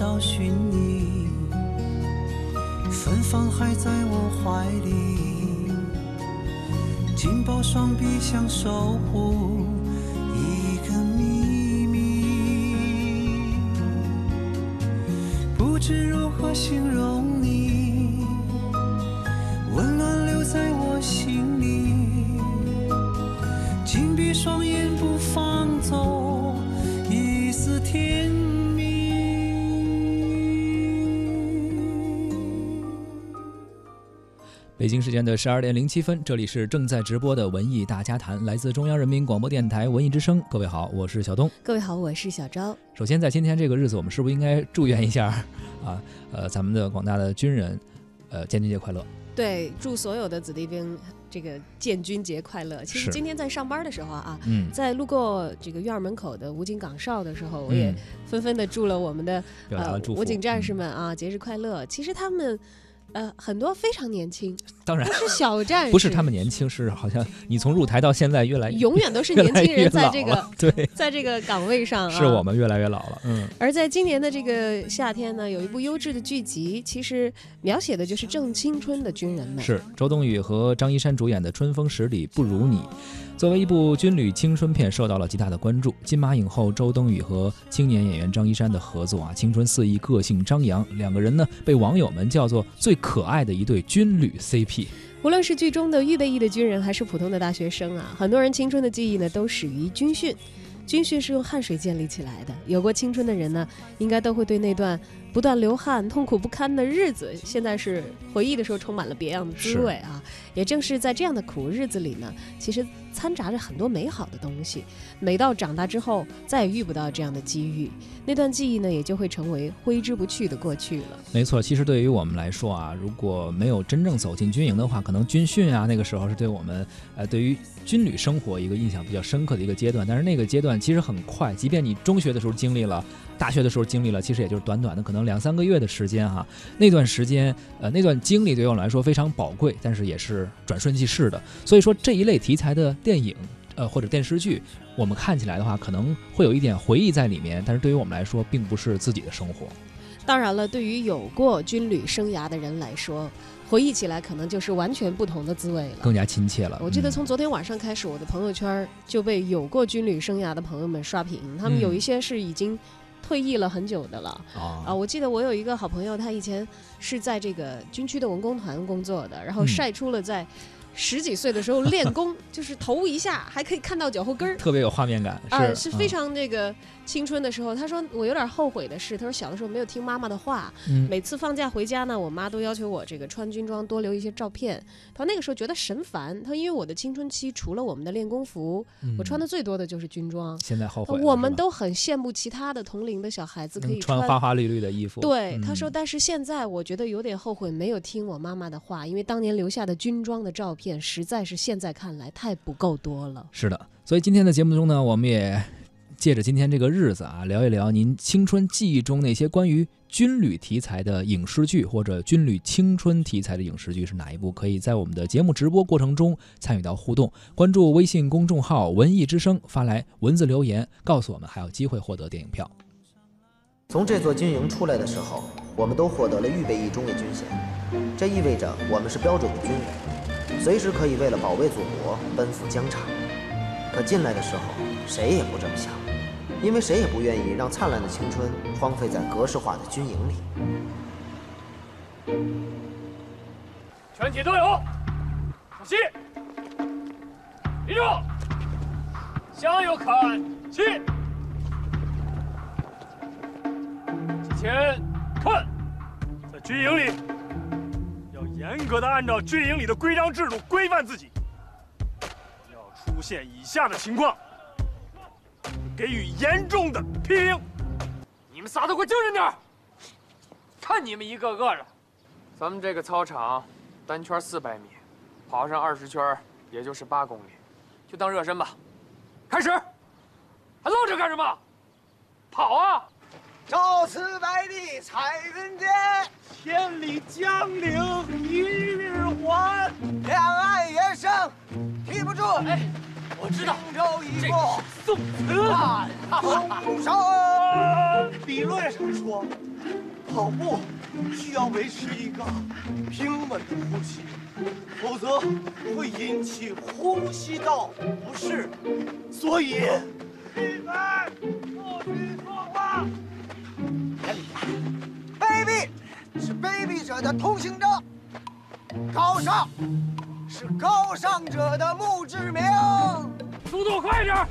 找寻你，芬芳还在我怀里，紧抱双臂想守护一个秘密，不知如何形容你，北京时间的十二点零七分，这里是正在直播的文艺大家谈，来自中央人民广播电台文艺之声。各位好，我是小东。各位好，我是小昭。首先，在今天这个日子，我们是不是应该祝愿一下 啊？呃，咱们的广大的军人，呃，建军节快乐。对，祝所有的子弟兵这个建军节快乐。其实今天在上班的时候啊，嗯，在路过这个院儿门口的武警岗哨的时候，我也嗯纷纷的祝了我们的表达了祝福。武警战士嗯们啊节日快乐。其实他们呃很多非常年轻，当然不是小战士，不是他们年轻，是好像你从入台到现在越来永远都是年轻人在这个 了对，在这个岗位上、啊，是我们越来越老了。嗯，而在今年的这个夏天呢，有一部优质的剧集，其实描写的就是正青春的军人们。是周冬雨和张一山主演的《春风十里不如你》，作为一部军旅青春片，受到了极大的关注。金马影后周冬雨和青年演员张一山的合作啊，青春四溢，个性张扬，两个人呢被网友们叫做最可爱的一对军旅 CP。无论是剧中的预备役的军人，还是普通的大学生啊，很多人青春的记忆呢都始于军训。军训是用汗水建立起来的，有过青春的人呢，应该都会对那段不断流汗、痛苦不堪的日子，现在是回忆的时候充满了别样的滋味啊。也正是在这样的苦日子里呢，其实掺杂着很多美好的东西。每到长大之后，再也遇不到这样的机遇，那段记忆呢，也就会成为挥之不去的过去了。没错，其实对于我们来说啊，如果没有真正走进军营的话，可能军训啊那个时候是对我们呃对于军旅生活一个印象比较深刻的一个阶段。但是那个阶段其实很快，即便你中学的时候经历了，大学的时候经历了，其实也就是短短的可能两三个月的时间哈、那段时间呃那段经历对于我们来说非常宝贵，但是也是转瞬即逝的。所以说这一类题材的电影呃或者电视剧，我们看起来的话可能会有一点回忆在里面，但是对于我们来说并不是自己的生活。当然了，对于有过军旅生涯的人来说，回忆起来可能就是完全不同的滋味了。更加亲切了。我记得嗯从昨天晚上开始，我的朋友圈就被有过军旅生涯的朋友们刷屏，他们有一些是已经退役了很久的了。啊，啊我记得我有一个好朋友，他以前是在这个军区的文工团工作的，然后嗯晒出了在十几岁的时候 练功，就是头一下还可以看到脚后跟儿。特别有画面感，啊，是是非常这个青春的时候。他说我有点后悔的是，他说小的时候没有听妈妈的话，嗯每次放假回家呢，我妈都要求我这个穿军装多留一些照片。他说那个时候觉得神烦，他说因为我的青春期除了我们的练功服，我穿的的最多的就是军装。现在后悔我们都很羡慕其他的同龄的小孩子可以能穿花花绿绿的衣服。对，嗯他说，但是现在我觉得有点后悔，没有听我妈妈的话，因为当年留下的军装的照片，实在是现在看来太不够多了。是的。所以今天的节目中呢，我们也借着今天这个日子啊，聊一聊您青春记忆中那些关于军旅题材的影视剧，或者军旅青春题材的影视剧是哪一部？可以在我们的节目直播过程中参与到互动，关注微信公众号“文艺之声”，发来文字留言，告诉我们，还有机会获得电影票。从这座军营出来的时候，我们都获得了预备役中的军衔，这意味着我们是标准的军人，随时可以为了保卫祖国奔赴疆场。可进来的时候，谁也不这么想，因为谁也不愿意让灿烂的青春荒废在格式化的军营里。全体都有，稍息，立正，向右看齐，向前看。在军营里，严格的按照军营里的规章制度规范自己。要出现以下的情况：给予严重的批评。你们仨都给我精神点看你们一个个的。咱们这个操场，单圈四百米，跑上二十圈，也就是八公里，就当热身吧。开始，还愣着干什么？跑啊！朝辞白帝彩云间，千里江陵一日还。两岸猿声啼不住。哎，我知道，轻舟已过宋万重山。理论上说，跑步需要维持一个平稳的呼吸，否则会引起呼吸道不适。所以，闭嘴，是卑鄙者的通行证，高尚是高尚者的墓志铭。速度快点！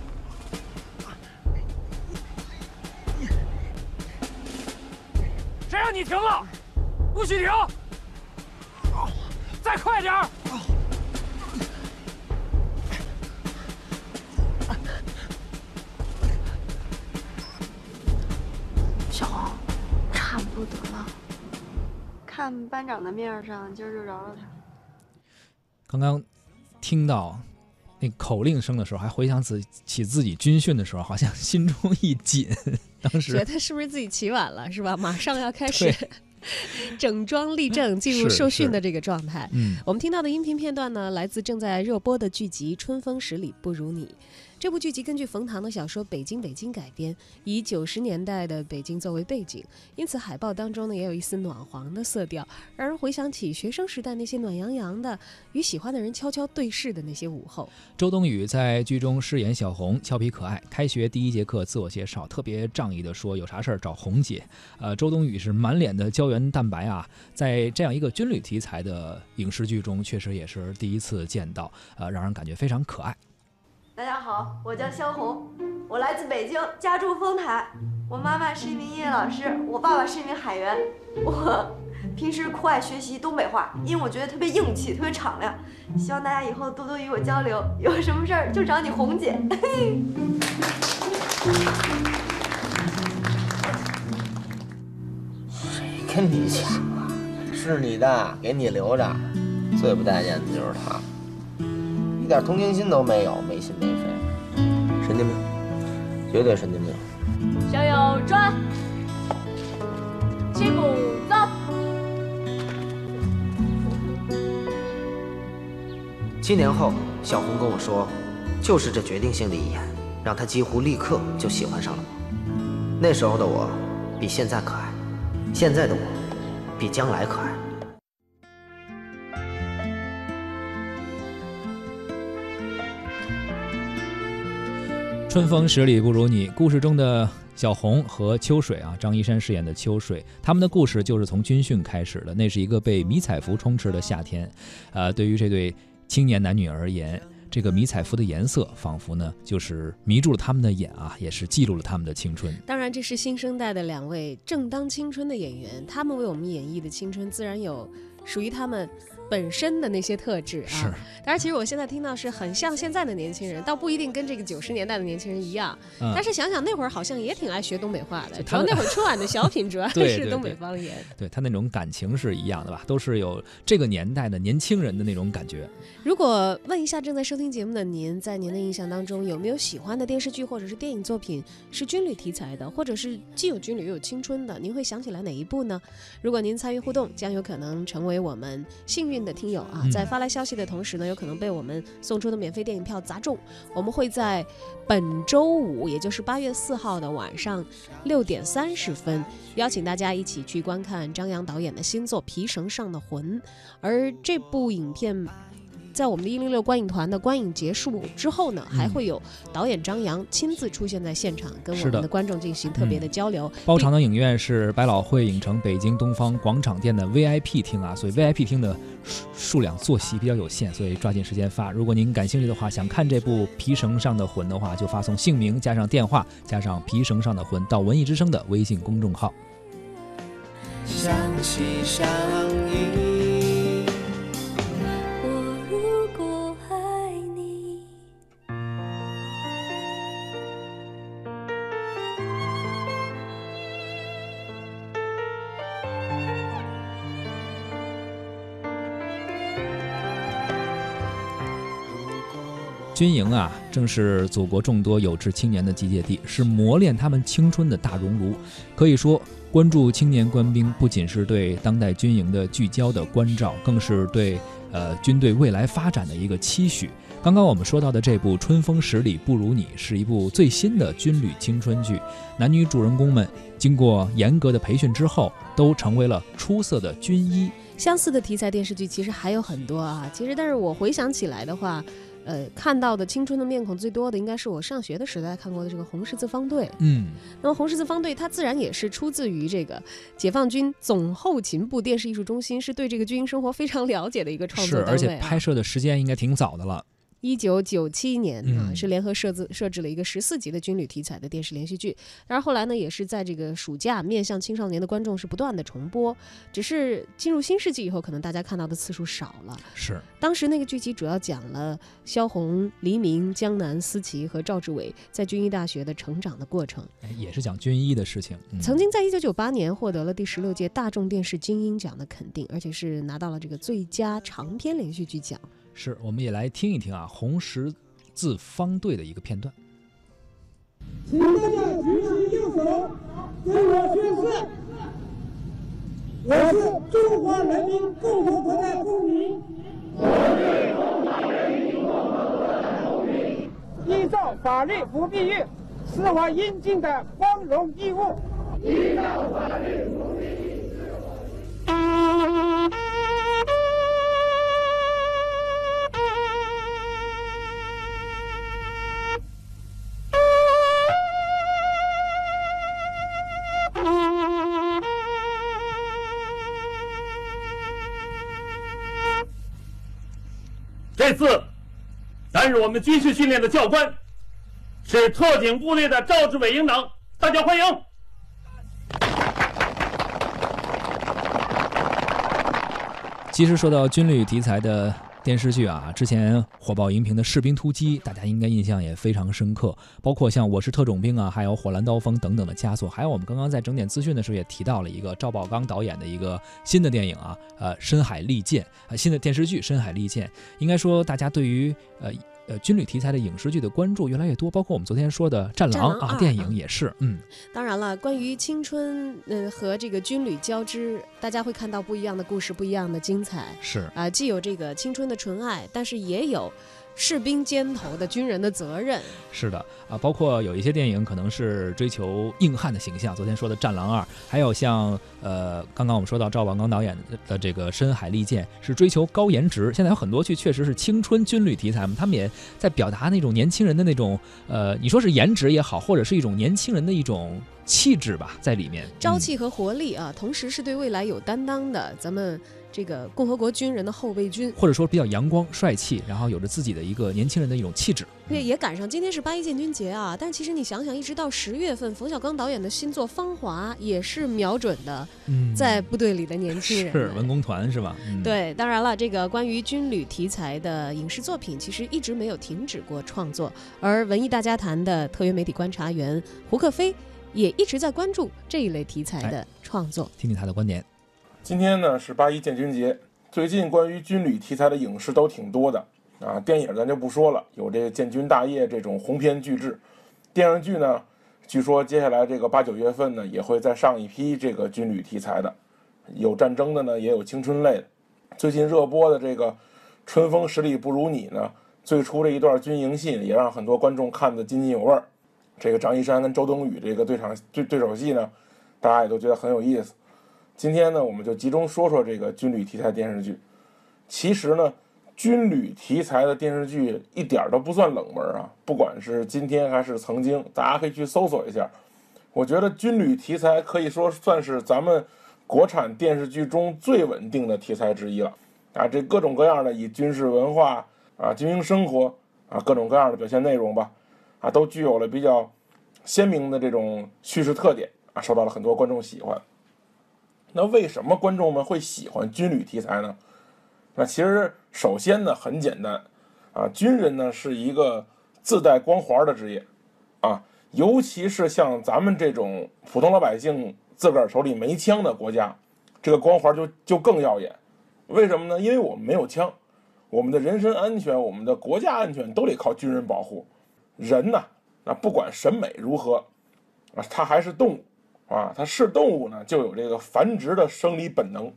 谁让你停了？不许停！再快点！看班长的面上，今儿就饶了他。刚刚听到那口令声的时候，还回想起起自己军训的时候，好像心中一紧。当时觉得是不是自己起晚了，是吧？马上要开始 整装立正，进入受训的这个状态。嗯，我们听到的音频片段呢，来自正在热播的剧集《春风十里不如你》。这部剧集根据冯唐的小说《北京北京》改编，以九十年代的北京作为背景，因此海报当中呢也有一丝暖黄的色调，让人回想起学生时代那些暖洋洋的与喜欢的人悄悄对视的那些午后。周冬雨在剧中饰演小红，俏皮可爱。开学第一节课自我介绍，特别仗义的说有啥事儿找红姐。呃，周冬雨是满脸的胶原蛋白啊，在这样一个军旅题材的影视剧中，确实也是第一次见到，呃，让人感觉非常可爱。大家好，我叫肖红，我来自北京，家住丰台。我妈妈是一名音乐老师，我爸爸是一名海员。我平时酷爱学习东北话，因为我觉得特别硬气，特别敞亮。希望大家以后多多与我交流，有什么事儿就找你红姐。谁 跟你抢啊？是你的，给你留着。最不待见的就是他，点同情心都没有，没心没肺，神经病，绝对神经病。向右转，齐步走。七年后，小红跟我说，就是这决定性的一眼，让她几乎立刻就喜欢上了我。那时候的我，比现在可爱；现在的我，比将来可爱。春风十里不如你。故事中的小红和秋水啊，张一山饰演的秋水，他们的故事就是从军训开始的。那是一个被迷彩服充斥的夏天，呃，对于这对青年男女而言，这个迷彩服的颜色仿佛呢就是迷住了他们的眼啊，也是记录了他们的青春。当然，这是新生代的两位正当青春的演员，他们为我们演绎的青春，自然有属于他们本身的那些特质是啊。当然，其实我现在听到是很像现在的年轻人，倒不一定跟这个九十年代的年轻人一样。嗯但是想想那会儿好像也挺爱学东北话的，他们要那会儿 春晚的小品主要对是东北方言。对他那种感情是一样的吧，都是有这个年代的年轻人的那种感觉。如果问一下正在收听节目的您，在您的印象当中有没有喜欢的电视剧或者是电影作品是军旅题材的，或者是既有军旅又有青春的？您会想起来哪一部呢？如果您参与互动，将有可能成为我们幸运的听友啊！嗯在发来消息的同时呢，有可能被我们送出的免费电影票砸中。我们会在本周五，也就是八月四号的晚上六点三十分，邀请大家一起去观看张扬导演的新作《皮绳上的魂》，而这部影片。在我们的一零六观影团的观影结束之后呢，还会有导演张扬亲自出现在现场，跟我们的观众进行特别的交流。包场的影院是百老汇影城北京东方广场店的 VIP 厅啊，所以 VIP 厅的数数量坐席比较有限，所以抓紧时间发。如果您感兴趣的话，想看这部《皮绳上的魂》的话，就发送姓名加上电话加上《皮绳上的魂》到文艺之声的微信公众号。想起上瘾。军营啊，正是祖国众多有志青年的集结地，是磨练他们青春的大熔炉。可以说，关注青年官兵不仅是对当代军营的聚焦的关照，更是对呃军队未来发展的一个期许。刚刚我们说到的这部《春风十里不如你》是一部最新的军旅青春剧，男女主人公们经过严格的培训之后，都成为了出色的军医。相似的题材电视剧其实还有很多啊，其实但是我回想起来的话。呃，看到的青春的面孔最多的，应该是我上学的时代看过的这个红十字方队。嗯，那么红十字方队它自然也是出自于这个解放军总后勤部电视艺术中心，是对这个军营生活非常了解的一个创作是，而且拍摄的时间应该挺早的了。一九九七年啊，是联合设置设置了一个十四集的军旅题材的电视连续剧。当然后来呢，也是在这个暑假面向青少年的观众是不断的重播。只是进入新世纪以后，可能大家看到的次数少了。是，当时那个剧集主要讲了萧红、黎明、江南、思琪和赵志伟在军医大学的成长的过程。哎，也是讲军医的事情。曾经在一九九八年获得了第十六届大众电视金鹰奖的肯定，而且是拿到了这个最佳长篇连续剧奖。是，我们也来听一听啊，红十字方队的一个片段。请大家举起右手，对我宣誓：我是中华人民共和国的公民。我是中华人民共和国的公民。依照法律不避孕，是我应尽的光荣义务。依照法律不避孕，担任我们军事训练的教官是特警部队的赵志伟营长，大家欢迎。其实说到军旅题材的。电视剧啊，之前火爆荧屏的《士兵突击》，大家应该印象也非常深刻。包括像《我是特种兵》啊，还有《火蓝刀锋》等等的佳作。还有我们刚刚在整点资讯的时候也提到了一个赵宝刚导演的一个新的电影啊，呃，《深海利剑》啊，新的电视剧《深海利剑》。应该说，大家对于呃。呃，军旅题材的影视剧的关注越来越多，包括我们昨天说的《战狼》啊，电影也是。嗯，当然了，关于青春，嗯，和这个军旅交织，大家会看到不一样的故事，不一样的精彩。是啊，既有这个青春的纯爱，但是也有。士兵肩头的军人的责任是的啊，包括有一些电影可能是追求硬汉的形象，昨天说的《战狼二》，还有像呃刚刚我们说到赵宝刚导演的这个《深海利剑》，是追求高颜值。现在有很多剧确实是青春军旅题材嘛，他们也在表达那种年轻人的那种呃，你说是颜值也好，或者是一种年轻人的一种气质吧，在里面朝气和活力啊，同时是对未来有担当的，咱们。这个共和国军人的后备军，或者说比较阳光帅气，然后有着自己的一个年轻人的一种气质。也也赶上今天是八一建军节啊！但其实你想想，一直到十月份，冯小刚导演的新作《芳华》也是瞄准的在部队里的年轻人，是文工团是吧？对，当然了，这个关于军旅题材的影视作品，其实一直没有停止过创作。而文艺大家谈的特约媒体观察员胡克飞也一直在关注这一类题材的创作。听听他的观点。今天呢是八一建军节，最近关于军旅题材的影视都挺多的啊。电影咱就不说了，有这个《建军大业》这种鸿篇巨制。电视剧呢，据说接下来这个八九月份呢也会再上一批这个军旅题材的，有战争的呢，也有青春类的。最近热播的这个《春风十里不如你》呢，最初这一段军营戏也让很多观众看得津津有味儿。这个张一山跟周冬雨这个对场对对手戏呢，大家也都觉得很有意思。今天呢，我们就集中说说这个军旅题材电视剧。其实呢，军旅题材的电视剧一点都不算冷门啊。不管是今天还是曾经，大家可以去搜索一下。我觉得军旅题材可以说算是咱们国产电视剧中最稳定的题材之一了。啊，这各种各样的以军事文化啊、军营生活啊各种各样的表现内容吧，啊，都具有了比较鲜明的这种叙事特点啊，受到了很多观众喜欢。那为什么观众们会喜欢军旅题材呢？那其实首先呢很简单，啊，军人呢是一个自带光环的职业，啊，尤其是像咱们这种普通老百姓自个儿手里没枪的国家，这个光环就就更耀眼。为什么呢？因为我们没有枪，我们的人身安全、我们的国家安全都得靠军人保护。人呢，那不管审美如何，啊，他还是动物，啊，它是动物呢，就有这个繁殖的生理本能。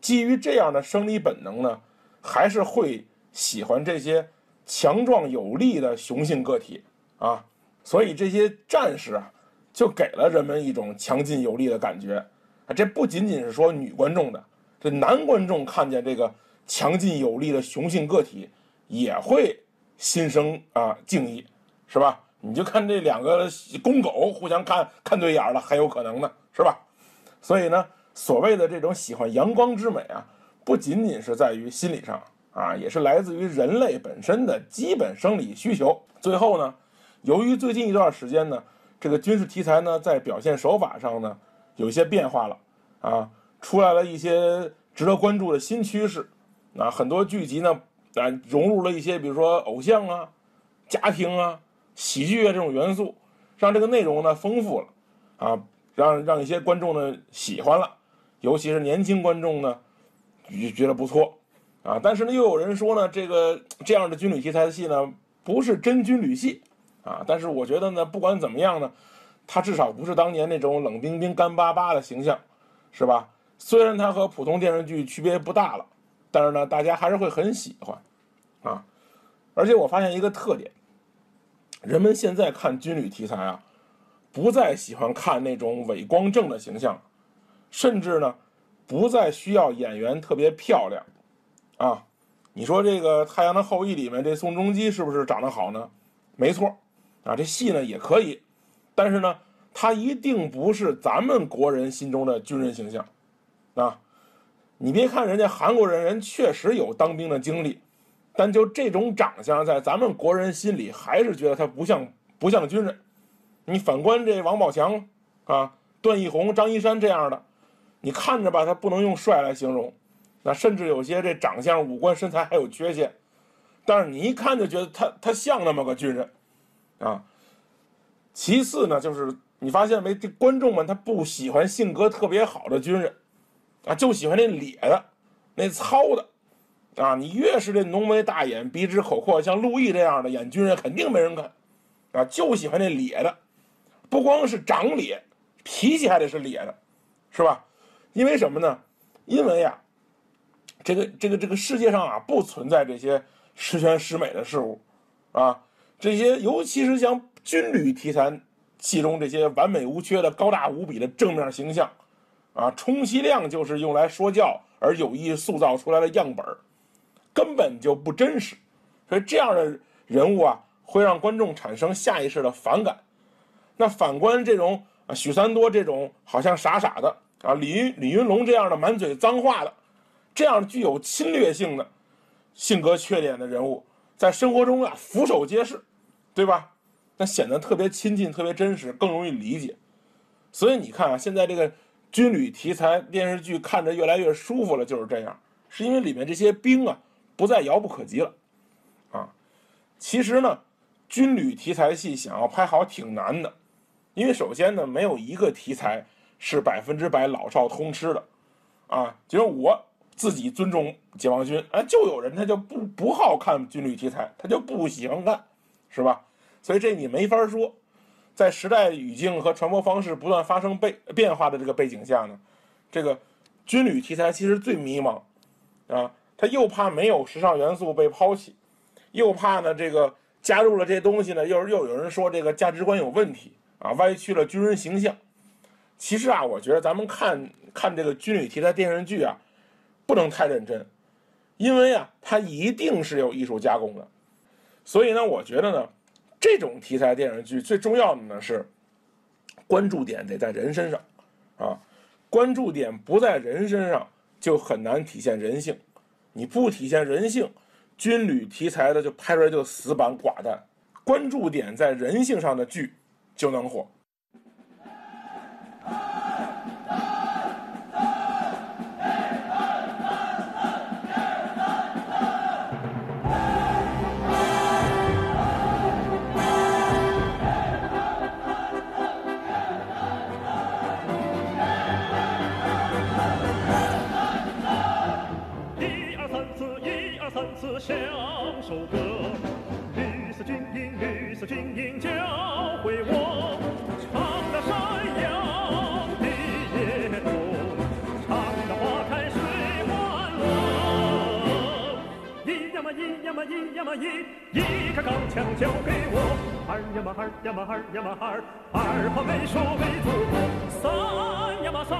基于这样的生理本能呢，还是会喜欢这些强壮有力的雄性个体啊。所以这些战士啊，就给了人们一种强劲有力的感觉。啊，这不仅仅是说女观众的，这男观众看见这个强劲有力的雄性个体，也会心生啊敬意，是吧？你就看这两个公狗互相看看对眼了，还有可能呢，是吧？所以呢，所谓的这种喜欢阳光之美啊，不仅仅是在于心理上啊，也是来自于人类本身的基本生理需求。最后呢，由于最近一段时间呢，这个军事题材呢，在表现手法上呢。有一些变化了，啊，出来了一些值得关注的新趋势，啊，很多剧集呢，啊，融入了一些比如说偶像啊、家庭啊、喜剧啊这种元素，让这个内容呢丰富了，啊，让让一些观众呢喜欢了，尤其是年轻观众呢，觉觉得不错，啊，但是呢又有人说呢，这个这样的军旅题材的戏呢不是真军旅戏，啊，但是我觉得呢，不管怎么样呢。它至少不是当年那种冷冰冰、干巴巴的形象，是吧？虽然它和普通电视剧区别不大了，但是呢，大家还是会很喜欢，啊！而且我发现一个特点，人们现在看军旅题材啊，不再喜欢看那种伟光正的形象，甚至呢，不再需要演员特别漂亮，啊！你说这个《太阳的后裔》里面这宋仲基是不是长得好呢？没错，啊，这戏呢也可以。但是呢，他一定不是咱们国人心中的军人形象，啊，你别看人家韩国人，人确实有当兵的经历，但就这种长相，在咱们国人心里还是觉得他不像不像军人。你反观这王宝强啊、段奕宏、张一山这样的，你看着吧，他不能用帅来形容，那甚至有些这长相、五官、身材还有缺陷，但是你一看就觉得他他像那么个军人，啊。其次呢，就是你发现没，这观众们他不喜欢性格特别好的军人，啊，就喜欢那咧的、那糙的，啊，你越是这浓眉大眼、鼻直口阔，像陆毅这样的演军人，肯定没人看，啊，就喜欢那咧的，不光是长咧，脾气还得是咧的，是吧？因为什么呢？因为呀，这个这个这个世界上啊，不存在这些十全十美的事物，啊，这些尤其是像。军旅题材戏中这些完美无缺的高大无比的正面形象，啊，充其量就是用来说教而有意塑造出来的样本儿根本就不真实。所以这样的人物啊，会让观众产生下意识的反感。那反观这种啊许三多这种好像傻傻的啊李云李云龙这样的满嘴脏话的，这样具有侵略性的性格缺点的人物，在生活中啊俯首皆是，对吧？那显得特别亲近，特别真实，更容易理解。所以你看啊，现在这个军旅题材电视剧看着越来越舒服了，就是这样，是因为里面这些兵啊不再遥不可及了，啊。其实呢，军旅题材戏想要拍好挺难的，因为首先呢，没有一个题材是百分之百老少通吃的，啊。就是我自己尊重解放军，哎，就有人他就不不好看军旅题材，他就不喜欢看，是吧？所以这你没法说，在时代语境和传播方式不断发生变变化的这个背景下呢，这个军旅题材其实最迷茫，啊，他又怕没有时尚元素被抛弃，又怕呢这个加入了这东西呢，又又有人说这个价值观有问题啊，歪曲了军人形象。其实啊，我觉得咱们看看这个军旅题材电视剧啊，不能太认真，因为啊，它一定是有艺术加工的。所以呢，我觉得呢。这种题材电视剧最重要的呢是，关注点得在人身上，啊，关注点不在人身上就很难体现人性，你不体现人性，军旅题材的就拍出来就死板寡淡，关注点在人性上的剧就能火。像首歌，绿色军营，绿色军营教会我，唱得山腰地也动，唱那花开水欢乐。一呀嘛，一呀嘛，一呀嘛，一，一颗钢枪交给我。二呀嘛，二呀嘛，二呀嘛，二，二炮没说没做。三呀嘛，三，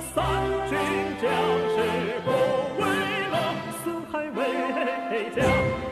三军将士不畏冷，四海。为家。